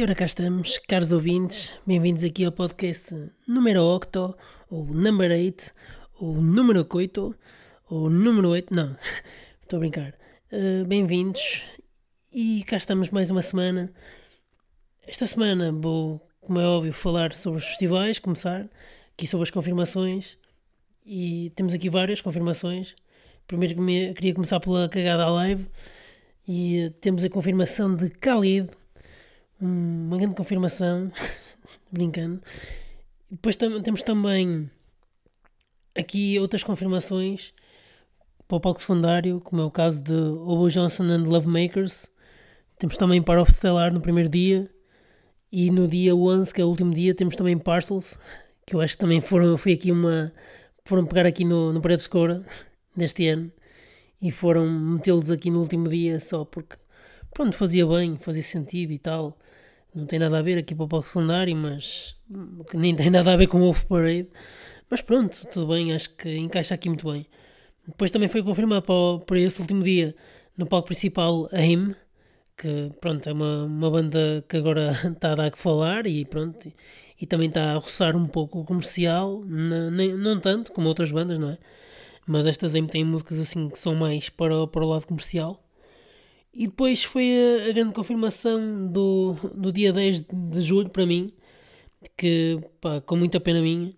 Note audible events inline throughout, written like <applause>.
E ora cá estamos, caros ouvintes, bem-vindos aqui ao podcast número 8, ou number 8, ou número 8, ou número 8, não, <laughs> estou a brincar. Uh, bem-vindos e cá estamos mais uma semana. Esta semana vou, como é óbvio, falar sobre os festivais, começar aqui sobre as confirmações e temos aqui várias confirmações. Primeiro queria começar pela cagada à live e temos a confirmação de Khalid uma grande confirmação, <laughs> brincando. Depois tam temos também aqui outras confirmações para o palco secundário, como é o caso de Obo Johnson and Love Makers. Temos também Par of Stellar no primeiro dia. E no dia 11, que é o último dia, temos também Parcels, que eu acho que também foram, foi aqui uma. foram pegar aqui no, no Paredes Cora <laughs> deste ano e foram metê-los aqui no último dia só porque, pronto, fazia bem, fazia sentido e tal não tem nada a ver aqui para o palco secundário, mas que nem tem nada a ver com o Wolf Parade. Mas pronto, tudo bem, acho que encaixa aqui muito bem. Depois também foi confirmado para, para esse último dia no palco principal AIM, que pronto, é uma, uma banda que agora está <laughs> a dar que falar e pronto, e, e também está a roçar um pouco o comercial, não, nem, não tanto como outras bandas, não é? Mas estas AIM têm músicas assim que são mais para, para o lado comercial. E depois foi a, a, grande confirmação do, do dia 10 de julho para mim, que pá, com muita pena minha,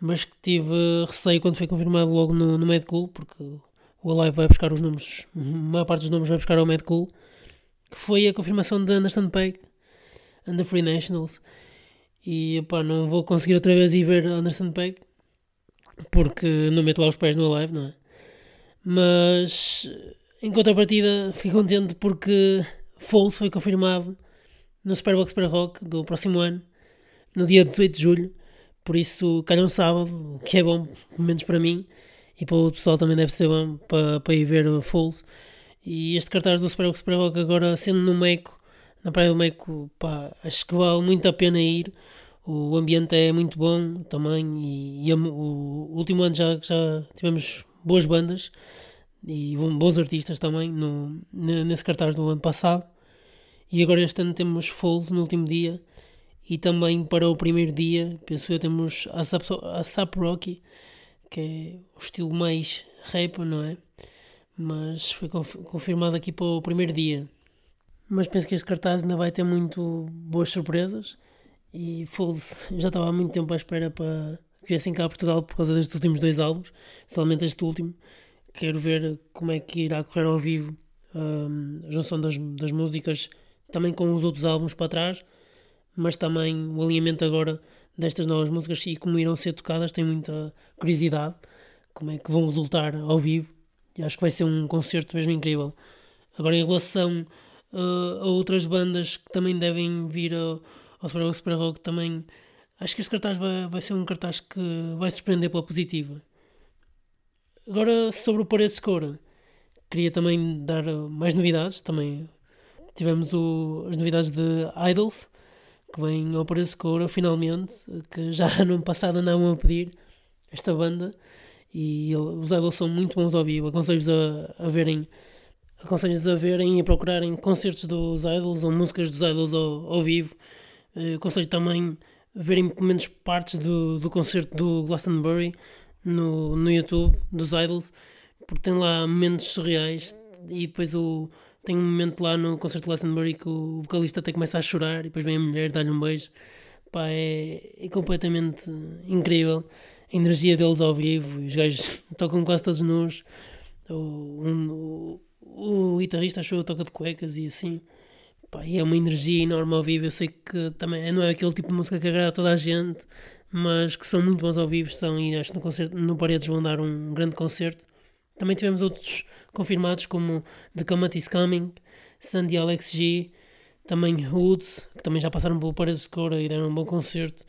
mas que tive receio quando foi confirmado logo no, no Medcool, porque o Alive vai buscar os números, a maior parte dos números vai buscar ao Medcool, que foi a confirmação de Anderson Paak and the Free Nationals. E pá, não vou conseguir outra vez ir ver Anderson Paak, porque não meto lá os pés no Alive, não é? Mas em contrapartida, fiquei contente porque Foles foi confirmado no Superbox para Rock do próximo ano, no dia 18 de julho. Por isso, calhou um sábado, o que é bom, pelo menos para mim, e para o pessoal também deve ser bom para, para ir ver Foles. E este cartaz do Superbox para Rock, agora sendo no Meco, na Praia do Meco, pá, acho que vale muito a pena ir. O ambiente é muito bom também, e, e o, o último ano já, já tivemos boas bandas e bons artistas também no, nesse cartaz do ano passado. E agora este ano temos Foles no último dia e também para o primeiro dia, penso eu, temos a Sap, Rocky, que é o estilo mais rap, não é? Mas foi confirmado aqui para o primeiro dia. Mas penso que este cartaz ainda vai ter muito boas surpresas e Foles já estava há muito tempo à espera para que viessem cá a Portugal por causa destes últimos dois álbuns, especialmente este último quero ver como é que irá correr ao vivo um, a junção das, das músicas, também com os outros álbuns para trás, mas também o alinhamento agora destas novas músicas e como irão ser tocadas, tenho muita curiosidade como é que vão resultar ao vivo e acho que vai ser um concerto mesmo incrível. Agora, em relação uh, a outras bandas que também devem vir ao, ao Super Rock, Super Rock, também acho que este cartaz vai, vai ser um cartaz que vai surpreender pela positiva. Agora, sobre o Paredes de Coura, queria também dar mais novidades. Também tivemos o, as novidades de Idols, que vem ao Paredes de Coura, finalmente, que já <laughs> no ano passado andavam a pedir esta banda. E os Idols são muito bons ao vivo. Aconselho-vos a, a verem aconselho-vos a verem e a procurarem concertos dos Idols ou músicas dos Idols ao, ao vivo. Eh, aconselho também a verem pelo menos partes do, do concerto do Glastonbury no, no YouTube dos Idols, porque tem lá momentos surreais e depois o, tem um momento lá no concerto de Glastonbury que o vocalista até começa a chorar e depois vem a mulher dar-lhe um beijo. Pá, é, é completamente incrível a energia deles ao vivo. Os gajos <laughs> tocam quase todos nus. O, um, o, o guitarrista achou toca de cuecas e assim. Pá, e é uma energia enorme ao vivo. Eu sei que também não é aquele tipo de música que agrada a toda a gente, mas que são muito bons ao vivo, são, e acho que no, concerto, no Paredes vão dar um grande concerto. Também tivemos outros confirmados, como The Comet is Coming, Sandy Alex G, também Hoods, que também já passaram pelo Paredes de Cora e deram um bom concerto,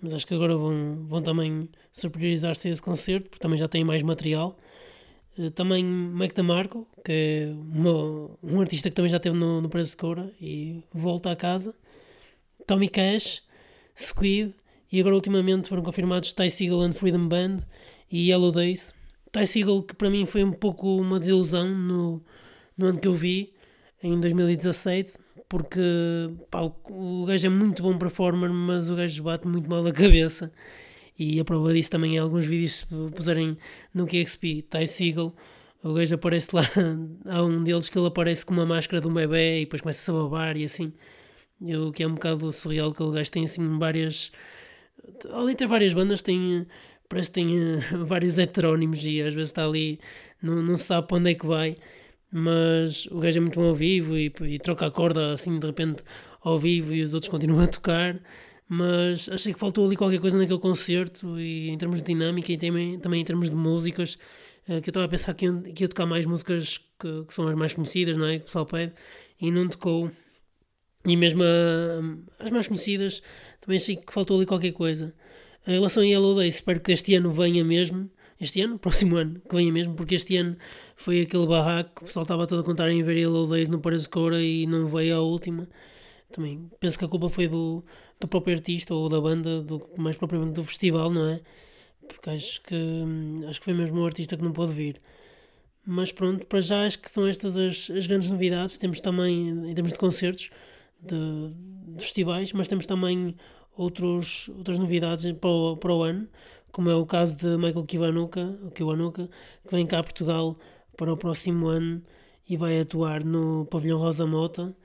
mas acho que agora vão, vão também superiorizar-se a esse concerto, porque também já têm mais material. Eh, também Mac DeMarco, que é uma, um artista que também já esteve no, no Paredes de Cora e volta a casa. Tommy Cash, Squid, e agora ultimamente foram confirmados Ty Seagal and Freedom Band e Yellow Days. Ty Seagal que para mim foi um pouco uma desilusão no, no ano que eu vi, em 2017, porque pá, o, o gajo é muito bom performer, mas o gajo bate muito mal a cabeça. E a prova disso também é alguns vídeos se puserem no KXP, Ty Seagal, o gajo aparece lá, <laughs> há um deles que ele aparece com uma máscara de um bebê e depois começa a babar e assim. O que é um bocado surreal que o gajo tem assim várias. De ter várias bandas, tem. Parece que tem uh, <laughs> vários heterónimos e às vezes está ali, não, não se sabe para onde é que vai, mas o gajo é muito bom ao vivo e, e troca a corda assim de repente ao vivo e os outros continuam a tocar mas achei que faltou ali qualquer coisa naquele concerto e em termos de dinâmica e também, também em termos de músicas uh, que eu estava a pensar que ia, que ia tocar mais músicas que, que, são as mais conhecidas, não é? Que o pessoal pede e não tocou e mesmo a, as mais conhecidas também achei que faltou ali qualquer coisa em relação a Yellow Days, espero que este ano venha mesmo este ano, <laughs> próximo ano, que venha mesmo, porque este ano foi aquele barraco, o pessoal estava todo a contar em ver Yellow Days no Paris Cora e não veio a última. Também penso que a culpa foi do, do próprio artista ou da banda, do, mais propriamente do festival, não é? Porque acho que, acho que foi mesmo o artista que não pôde vir. Mas pronto, para já acho que são estas as, as grandes novidades. Temos também, em termos de concertos, de, de festivais, mas temos também outros, outras novidades para o, para o ano, como é o caso de Michael Kiwanuka, Kiwanuka, que vem cá a Portugal para o próximo ano e vai atuar no Pavilhão Rosa Mota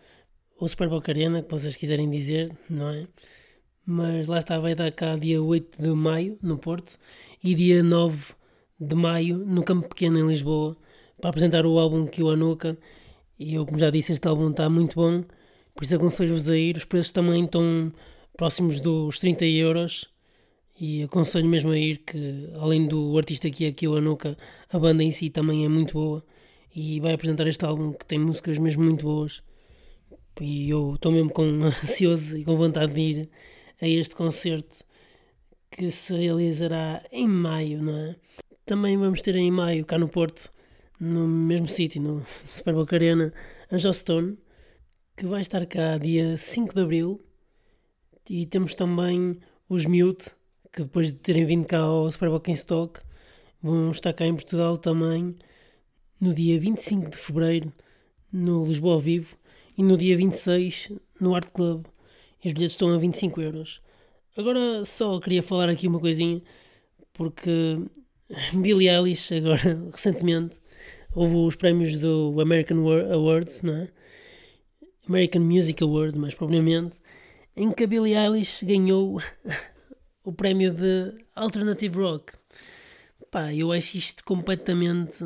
ou Superboc Arena, que vocês quiserem dizer, não é? Mas lá está, vai dar cá dia 8 de maio, no Porto, e dia 9 de maio, no Campo Pequeno, em Lisboa, para apresentar o álbum Kiwanuka. E eu, como já disse, este álbum está muito bom, por isso aconselho-vos a ir. Os preços também estão próximos dos 30 euros. E aconselho mesmo a ir, que além do artista que é aqui, o Anuka, a banda em si também é muito boa. E vai apresentar este álbum que tem músicas mesmo muito boas. E eu estou mesmo com <laughs> ansioso e com vontade de ir a este concerto que se realizará em maio, não é? Também vamos ter em maio, cá no Porto, no mesmo sítio, no <laughs> Super Boca Arena, a Jostone, que vai estar cá dia 5 de Abril. E temos também os Mute, que depois de terem vindo cá ao Super in Stock, vão estar cá em Portugal também no dia 25 de Fevereiro, no Lisboa ao Vivo e no dia 26 no Art Club. E os bilhetes estão a 25 euros. Agora só queria falar aqui uma coisinha, porque Billie Eilish, agora <laughs> recentemente, houve os prémios do American Awards, não é? American Music Award, mais propriamente, em que a Billie Eilish ganhou <laughs> o prémio de Alternative Rock. Pá, eu acho isto completamente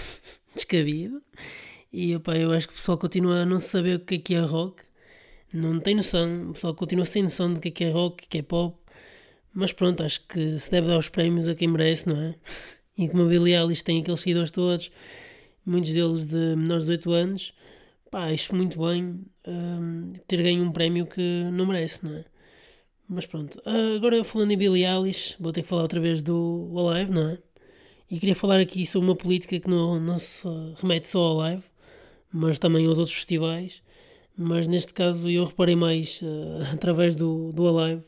<laughs> descabido e opa, eu acho que o pessoal continua a não saber o que é que é rock. Não tem noção. O pessoal continua sem noção do que é que é rock, que é pop. Mas pronto, acho que se deve dar os prémios a quem merece, não é? <laughs> E como a Billie Eilish tem aqueles seguidores todos, muitos deles de menores de 8 anos, pá, acho muito bem um, ter ganho um prémio que não merece, não é? Mas pronto, agora falando em Billie Eilish, vou ter que falar outra vez do Alive, não é? E queria falar aqui sobre uma política que não, não se remete só ao Alive, mas também aos outros festivais. Mas neste caso eu reparei mais uh, <laughs> através do, do Alive,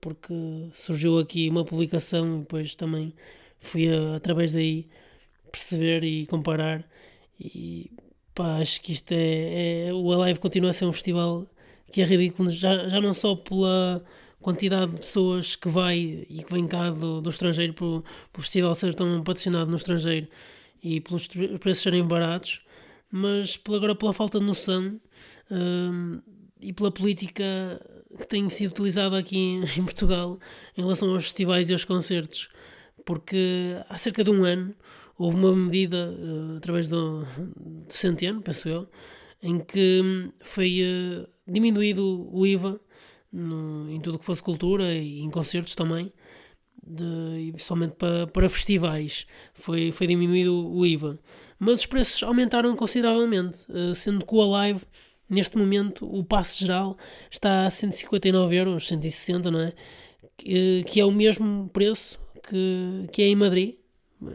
porque surgiu aqui uma publicação e depois também fui a, através daí perceber e comparar. E pá, acho que isto é, é. O Alive continua a ser um festival que é ridículo, já, já não só pela quantidade de pessoas que vai e que vem cá do, do estrangeiro, por o festival ser tão patrocinado no estrangeiro e pelos preços serem baratos, mas por agora pela falta de noção um, e pela política que tem sido utilizada aqui em, <laughs> em, Portugal em relação aos festivais e aos concertos. Porque há cerca de um ano houve uma medida uh, através do, do Centeno, penso eu, em que hum, foi uh, diminuído o IVA no, em tudo que fosse cultura e em concertos também, de, somente para, para festivais, foi, foi diminuído o IVA mas os preços aumentaram consideravelmente, eh, sendo que o Alive, neste momento, o passe geral está a 159 euros, 160, não é? Que, que é o mesmo preço que, que é em Madrid,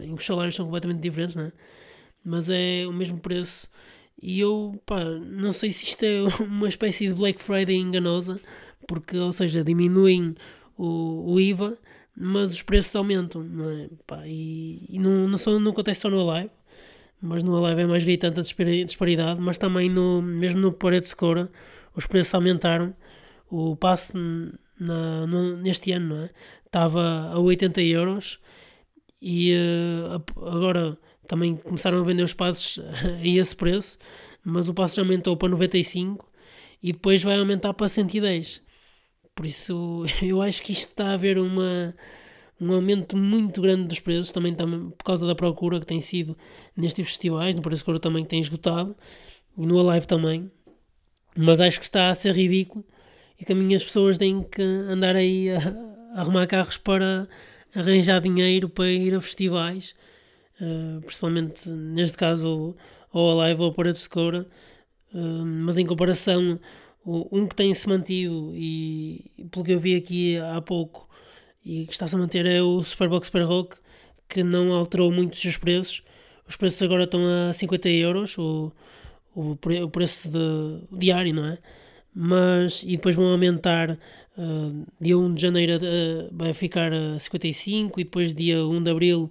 em que os salários são completamente diferentes, não é? Mas é o mesmo preço. E eu, pá, não sei se isto é <laughs> uma espécie de Black Friday enganosa, porque, ou seja, diminuem o, o IVA, mas os preços aumentam, não é? Pá, e, e não, não, só, não acontece só no Alive, mas no Alive é mais gritante a disparidade, mas também no, mesmo no Parede Secura os preços aumentaram. O passe na, no, neste ano não é? estava a 80 euros e uh, agora também começaram a vender os passes <laughs> a esse preço, mas o passe já aumentou para 95 e depois vai aumentar para 110. Por isso <laughs> eu acho que isto está a haver uma, um aumento muito grande dos preços, também, também por causa da procura que tem sido nestes festivais, no Preço Coro também tem esgotado, e no Alive também. Mas acho que está a ser ridículo e que as pessoas têm que andar aí a, a, arrumar carros para arranjar dinheiro para ir a festivais, uh, principalmente neste caso ao Alive ou ao Paredes de Coura, uh, mas em comparação, um que tem-se mantido e pelo que eu vi aqui há pouco e que está-se a manter é o Superbox Super Rock, que não alterou muito os seus preços. Os preços agora estão a 50 euros, o, o, o preço de, diário, não é? Mas, e depois vão aumentar, uh, dia 1 de janeiro uh, vai ficar a 55 e depois dia 1 de abril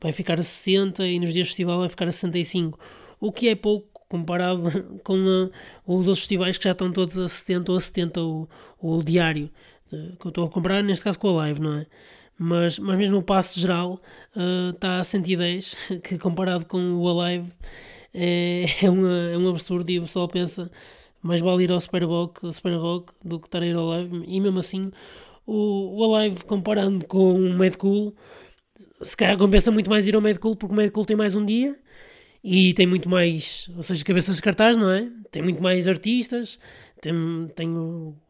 vai ficar a 60 e nos dias de festival vai ficar a 65, o que é pouco comparado <laughs> com uh, os outros festivais que já estão todos a 60 ou a 70 o, o diário que eu estou a comprar, neste caso com a live, não é? Mas, mas mesmo o passe geral está a 110, <laughs> que comparado com o Alive é, <laughs> é, é um absurdo e o pessoal pensa mais vale ir ao Super Rock, Super Rock do que estar a ir ao Live e mesmo assim o, o Alive comparando com o Mad Cool se calhar compensa muito mais ir ao Mad Cool porque o Mad Cool tem mais um dia e tem muito mais, ou seja, cabeças de cartaz, não é? Tem muito mais artistas, tem, tem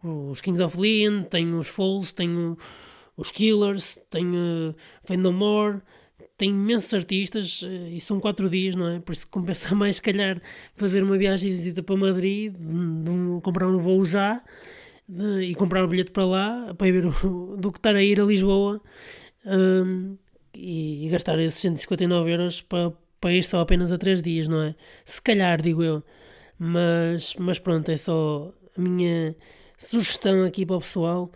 os Kings of Leon, tem os Falls, tem os Killers, tem uh, No More, tem imensos artistas uh, e são quatro dias, não é? Por isso compensa <laughs> mais, se calhar, fazer uma viagem para Madrid, de, de, comprar um voo já de, e comprar o bilhete para lá, para ir o, <laughs> do que estar a ir a Lisboa um, e, e, gastar esses 159 euros para, para ir só apenas a três dias, não é? Se calhar, digo eu. Mas, mas pronto, é só a minha sugestão aqui para o pessoal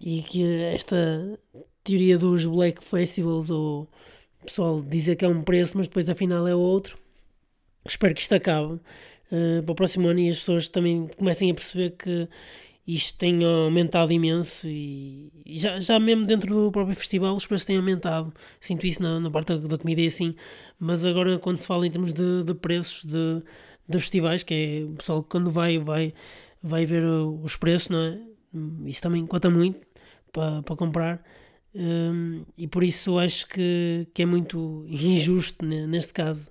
e que esta teoria dos Black Festivals ou o pessoal dizer que é um preço, mas depois afinal é outro. Espero que isto acabe uh, para o próximo ano e as pessoas também comecem a perceber que isto tem aumentado imenso e, e já, já mesmo dentro do próprio festival os preços têm aumentado. Sinto isso na, na parte da, da, comida e assim, mas agora quando se fala em termos de, de preços de, de festivais, que é o pessoal quando vai, vai vai ver os preços, não é? Isso também conta muito para, para comprar. Um, e por isso acho que, que é muito injusto neste caso.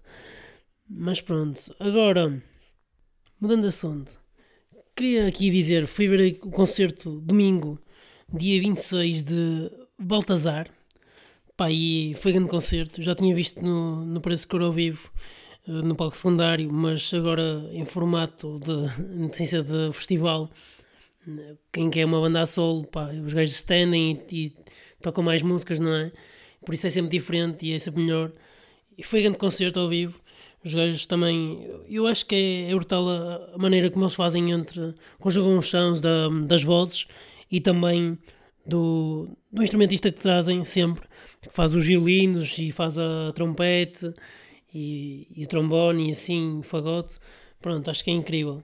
Mas pronto, agora mudando de assunto, queria aqui dizer: fui ver o concerto domingo, dia 26 de Baltazar. Pá, e foi grande concerto. Já tinha visto no, no Preço Cor ao vivo eh, no palco secundário, mas agora em formato de <laughs> notícia de festival. Quem quer uma banda a solo, pá, os gajos estendem e, e, tocam mais músicas, não é? Por isso é sempre diferente e é sempre melhor. E foi grande concerto ao vivo. Os gajos também, eu acho que é, é brutal a, maneira como eles fazem entre, conjugam os sons da, das vozes e também do, do instrumentista que trazem sempre, que faz os violinos e faz a trompete e, e o trombone e assim, o fagote, pronto, acho que é incrível.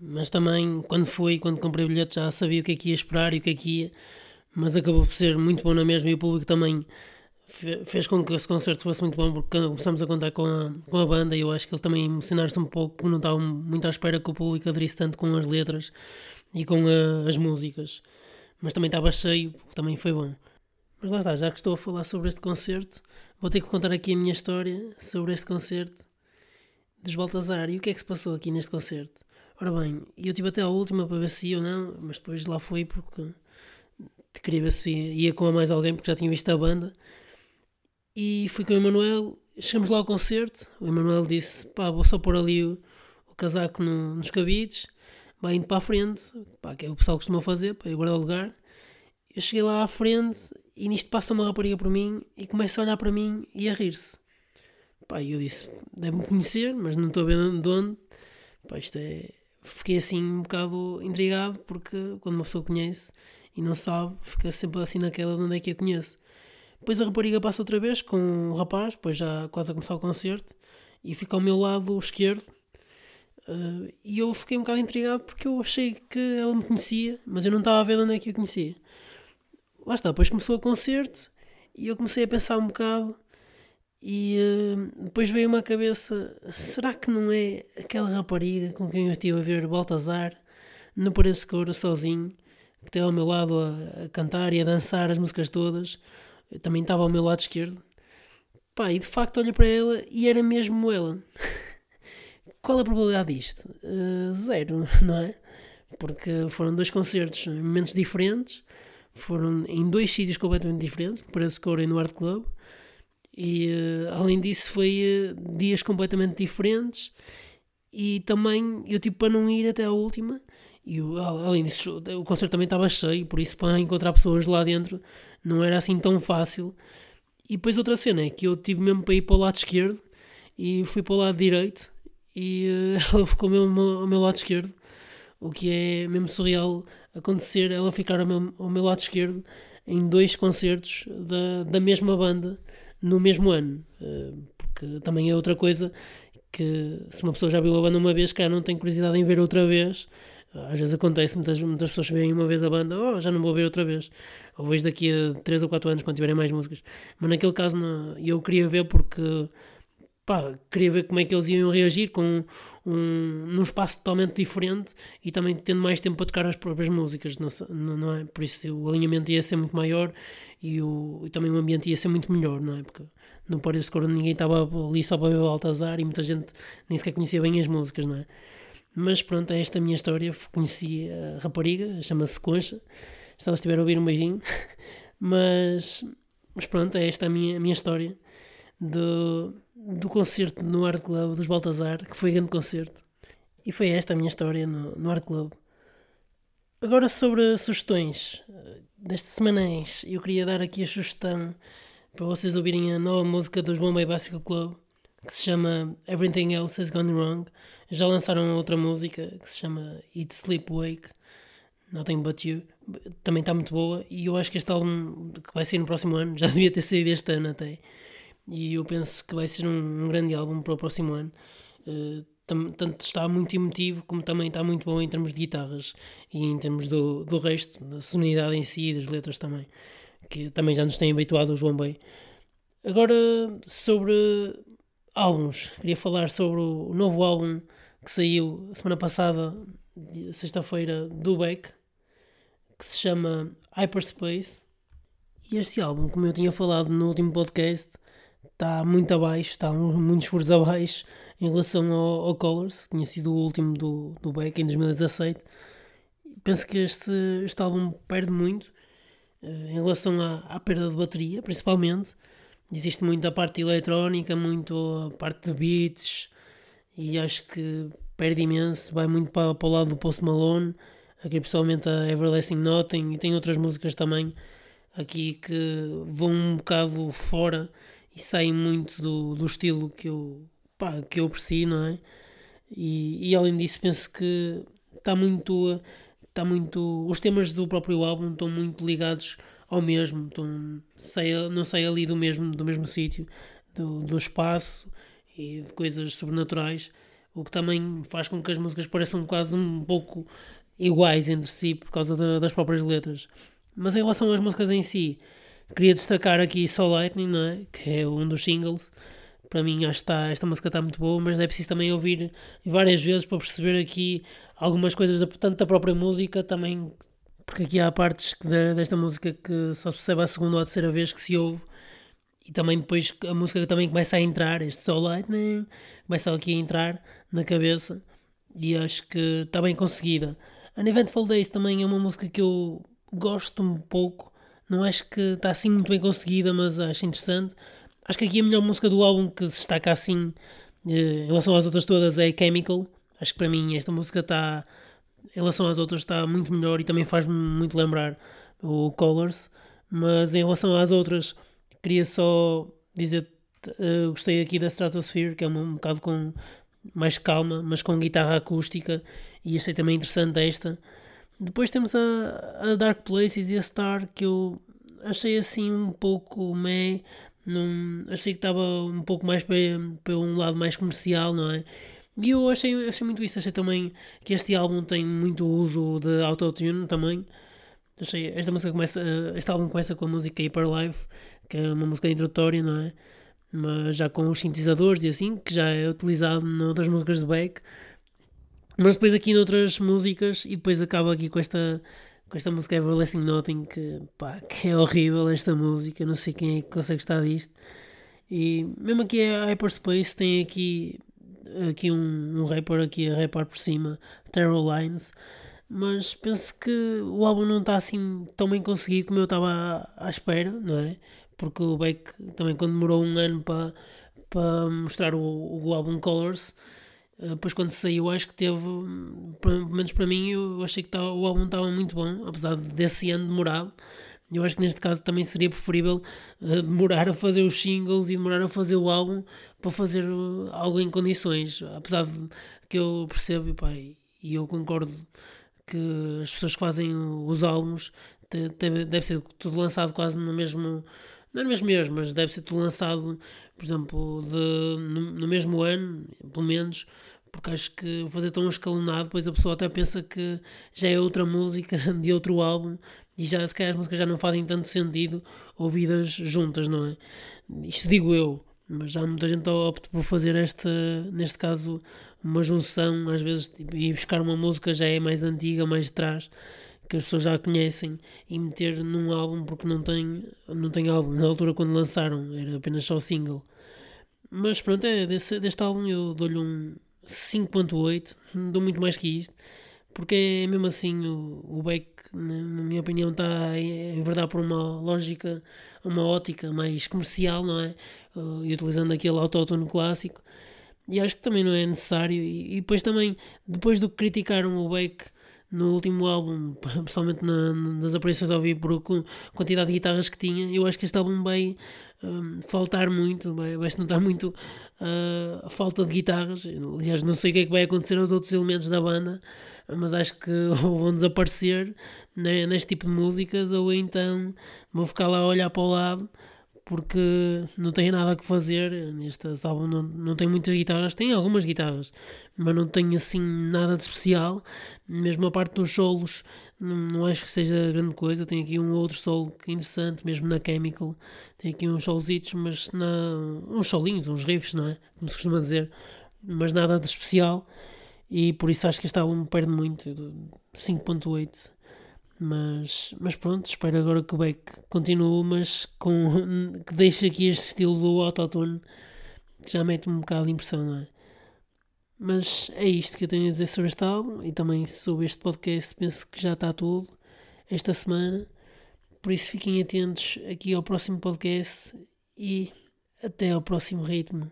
Mas também, quando fui, quando comprei o bilhete, já sabia o que é que ia esperar e o que é que ia, mas acabou por ser muito bom na mesma e o público também fez com que esse concerto fosse muito bom porque começamos a contar com a, com a banda e eu acho que eles também emocionaram-se um pouco porque não estavam muito à espera que o público aderisse tanto com as letras e com a, as músicas. Mas também estava cheio, também foi bom. Mas lá está, já que estou a falar sobre este concerto, vou ter que contar aqui a minha história sobre este concerto dos Baltazar e o que é que se passou aqui neste concerto. Ora bem, eu tive até a última para ver se ia ou não, mas depois lá fui porque queria ver se ia com a mais alguém porque já tinha visto a banda. E fui com o Emanuel, chegamos lá ao concerto, o Emanuel disse, pá, vou só pôr ali o, o casaco no, nos cabides, vai indo para a frente, pá, que é o pessoal costuma fazer, para guardar o lugar. Eu cheguei lá à frente e nisto passa uma rapariga por mim e começa a olhar para mim e a rir-se. Pá, eu disse, deve-me conhecer, mas não estou a ver de onde. Pá, isto é... Fiquei assim um bocado intrigado, porque quando uma pessoa conhece e não sabe, fica sempre assim naquela de onde é que a conhece. Depois a rapariga passa outra vez com o rapaz, depois já quase a começar o concerto, e fica ao meu lado esquerdo. Uh, e eu fiquei um bocado intrigado porque eu achei que ela me conhecia, mas eu não estava a ver onde é que eu conhecia. Lá está, depois começou o concerto e eu comecei a pensar um bocado e uh, depois veio uma cabeça: será que não é aquela rapariga com quem eu estive a ver Baltazar no Pareço Coura sozinho, que esteve ao meu lado a, a, cantar e a dançar as músicas todas? Também estava ao meu lado esquerdo. Pá, e de facto olho para ela e era mesmo ela. <laughs> Qual a probabilidade disto? Uh, zero, <laughs> não é? Porque foram dois concertos em momentos diferentes, foram em dois sítios completamente diferentes, no Pareço Coura e no Art Club e uh, além disso, foi uh, dias completamente diferentes. E também eu, tipo, para não ir até à última, e eu, além disso, o concerto também estava cheio, por isso, para encontrar pessoas lá dentro, não era assim tão fácil. E depois, outra cena é que eu tive mesmo para ir para o lado esquerdo e fui para o lado direito, e uh, <laughs> ela ficou mesmo ao meu lado esquerdo, o que é mesmo surreal acontecer, ela ficar ao meu, ao meu lado esquerdo em dois concertos da, da mesma banda no mesmo ano, eh, porque também é outra coisa que se uma pessoa já viu a banda uma vez, cara, não tem curiosidade em ver outra vez. Às vezes acontece, muitas, muitas pessoas veem uma vez a banda, oh, já não vou ver outra vez. Ou vejo daqui a 3 ou 4 anos quando tiverem mais músicas. Mas naquele caso não, eu queria ver porque pá, queria ver como é que eles iam reagir com um, num espaço totalmente diferente e também tendo mais tempo para tocar as próprias músicas, não, não é? Por isso o alinhamento ia ser muito maior e, o, e também o ambiente ia ser muito melhor, não é? Porque no Paris Coro ninguém estava ali só para ver o Altazar e muita gente nem sequer conhecia bem as músicas, não é? Mas pronto, é esta a minha história. Conheci a rapariga, chama-se Concha. Se ela estiver a ouvir um beijinho. <laughs> mas, mas pronto, é esta a minha, a minha história do, do concerto no Art Club dos Baltazar, que foi grande concerto. E foi esta a minha história no, no Art Club. Agora sobre sugestões destas semanas, eu queria dar aqui a sugestão para vocês ouvirem a nova música dos Bombay Bicycle Club, que se chama Everything Else Has Gone Wrong. Já lançaram outra música que se chama Eat Sleep Wake, Nothing But You. Também está muito boa e eu acho que este álbum que vai sair no próximo ano, <laughs> já devia ter saído este ano até. E eu penso que vai ser um, um grande álbum para o próximo ano. Uh, tanto está muito emotivo como também está muito bom em termos de guitarras e em termos do, do resto, da sonoridade em si e das letras também, que também já nos têm habituado os Bombay. Agora, sobre álbuns, queria falar sobre o novo álbum que saiu semana passada, sexta-feira, do Beck, que se chama Hyperspace. E este álbum, como eu tinha falado no último podcast, está muito abaixo, está muitos furos abaixo em relação ao, ao Colors, que tinha sido o último do, do Beck em 2017. Penso que este, este álbum perde muito uh, em relação à, à perda de bateria, principalmente. Existe muito a parte eletrónica, muito a parte de beats, e acho que perde imenso. Vai muito para, para o lado do Post Malone, aqui pessoalmente a Everlasting Nothing, e tem outras músicas também aqui que vão um bocado fora e saem muito do, do estilo que eu, pá, que eu aprecio, não é? E, e além disso, penso que está muito, está muito. Os temas do próprio álbum estão muito ligados ao mesmo, estão, sai, não sai ali do mesmo, do mesmo sítio, do, do espaço e de coisas sobrenaturais, o que também faz com que as músicas pareçam quase um pouco iguais entre si por causa de, das próprias letras. Mas em relação às músicas em si, Queria destacar aqui Soul Lightning, não é? que é um dos singles. Para mim, acho que está, esta música está muito boa, mas é preciso também ouvir várias vezes para perceber aqui algumas coisas, tanto da própria música, também, porque aqui há partes desta música que só se percebe a segunda ou a terceira vez que se ouve, e também depois a música também começa a entrar, este Soul Lightning, começa aqui a entrar na cabeça, e acho que está bem conseguida. An Eventful Days também é uma música que eu gosto um pouco, não acho que está assim muito bem conseguida, mas acho interessante. Acho que aqui a melhor música do álbum que se destaca assim eh, em relação às outras todas é Chemical. Acho que para mim esta música está, em relação às outras, está muito melhor e também faz-me muito lembrar o Colors. Mas em relação às outras, queria só dizer uh, gostei aqui da Stratosphere, que é um, bocado com mais calma, mas com guitarra acústica, e achei também interessante esta. Depois temos a, a Dark Places e a Star, que eu achei assim um pouco meh, Não, achei que estava um pouco mais para, para um lado mais comercial, não é? E eu achei, achei muito isso. Achei também que este álbum tem muito uso de autotune também. Achei, esta música começa, este álbum começa com a música Hyper Life, que é uma música introdutória, não é? Mas já com os sintetizadores e assim, que já é utilizado noutras músicas de Beck. Mas depois aqui noutras músicas, e depois acaba aqui com esta, com esta música Everlasting Nothing, que, pá, <laughs> que é horrível esta música, não sei quem é que consegue estar disto. E mesmo aqui a Hyperspace tem aqui, aqui um, um rapper aqui a rapar por cima, Terror Lines, mas penso que o álbum não está assim tão bem conseguido como eu estava à, à espera, não é? Porque o Beck também quando demorou um ano para, para mostrar o, o álbum Colors, eh, depois quando saiu acho que teve, pelo menos para mim, eu achei que tava, o álbum estava muito bom, apesar desse ano demorado. Eu acho que neste caso também seria preferível uh, demorar a fazer os singles e demorar a fazer o álbum para fazer uh, algo em condições. Apesar de que eu percebo pá, e eu concordo que as pessoas que fazem os álbuns deve ser tudo lançado quase no mesmo. Não é mesmo mês, mas deve ser tudo lançado, por exemplo, de, no, no mesmo ano, pelo menos porque acho que fazer tão escalonado, depois a pessoa até pensa que já é outra música <laughs> de outro álbum e já se calhar as músicas já não fazem tanto sentido ouvidas juntas, não é? Isto digo eu, mas já muita gente opta por fazer esta, neste caso, uma junção, às vezes, tipo, ir buscar uma música já é mais antiga, mais de trás, que as pessoas já conhecem, e meter num álbum porque não tem, não tem álbum. Na altura, quando lançaram, era apenas só single. Mas pronto, é, desse, deste álbum eu dou-lhe um 5.8, não dou muito mais que isto porque é mesmo assim o, o Beck, na, minha opinião, está em verdade por uma lógica, uma ótica mais comercial, não é? Uh, e utilizando aquele autótono clássico. E acho que também não é necessário. E, e depois também, depois do que criticaram o Beck no último álbum, <laughs> pessoalmente na, nas aparições ao vivo, por quantidade de guitarras que tinha, eu acho que este álbum vai um, faltar muito, vai, vai se notar muito uh, a falta de guitarras. Aliás, não sei o que é que vai acontecer aos outros elementos da banda mas acho que ou <laughs> vão desaparecer neste tipo de músicas ou então vou ficar lá a olhar para o lado porque não tenho nada a fazer neste álbum não, não tem muitas guitarras, tem algumas guitarras mas não tem assim nada de especial. Mesmo a parte dos solos não, não acho que seja grande coisa. Tem aqui um outro solo que é interessante mesmo na Chemical. Tem aqui uns solzitos mas na, uns solinhos, uns riffs não é? como se costuma dizer mas nada de especial. E por isso acho que este álbum perde muito 5.8 mas, mas pronto, espero agora que o Beck continue mas com, <laughs> que deixe aqui este estilo do autotune que já mete um bocado de impressão não é? mas é isto que eu tenho a dizer sobre este álbum e também sobre este podcast penso que já está tudo esta semana por isso fiquem atentos aqui ao próximo podcast e até ao próximo ritmo